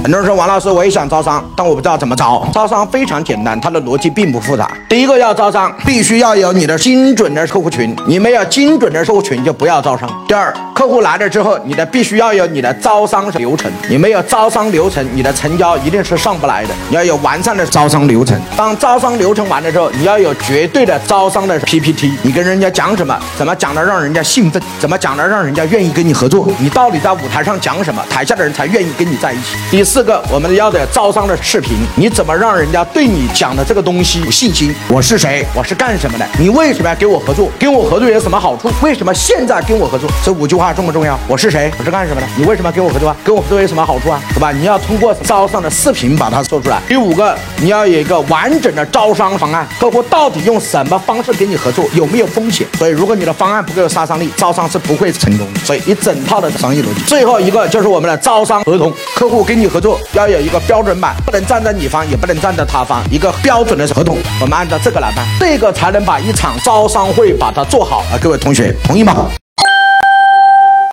很多人说王老师，我也想招商，但我不知道怎么招。招商非常简单，它的逻辑并不复杂。第一个要招商，必须要有你的精准的客户群，你没有精准的客户群就不要招商。第二，客户来了之后，你的必须要有你的招商流程，你没有招商流程，你的成交一定是上不来的。你要有完善的招商流程。当招商流程完了之后，你要有绝对的招商的 PPT，你跟人家讲什么，怎么讲的让人家兴奋，怎么讲的让人家愿意跟你合作，你到底在舞台上讲什么，台下的人才愿意跟你在一起。第四个，我们要的招商的视频，你怎么让人家对你讲的这个东西有信心？我是谁？我是干什么的？你为什么要跟我合作？跟我合作有什么好处？为什么现在跟我合作？这五句话重不重要？我是谁？我是干什么的？你为什么跟我合作啊？跟我合作有什么好处啊？对吧？你要通过招商的视频把它说出来。第五个，你要有一个完整的招商方案，客户到底用什么方式跟你合作？有没有风险？所以，如果你的方案不够有杀伤力，招商是不会成功的。所以，一整套的商业逻辑。最后一个就是我们的招商合同，客户跟你合作要有一个标准版，不能站在你方，也不能站在他方，一个标准的合同，我们按照这个来办，这个才能把一场招商会把它做好啊！各位同学，同意吗？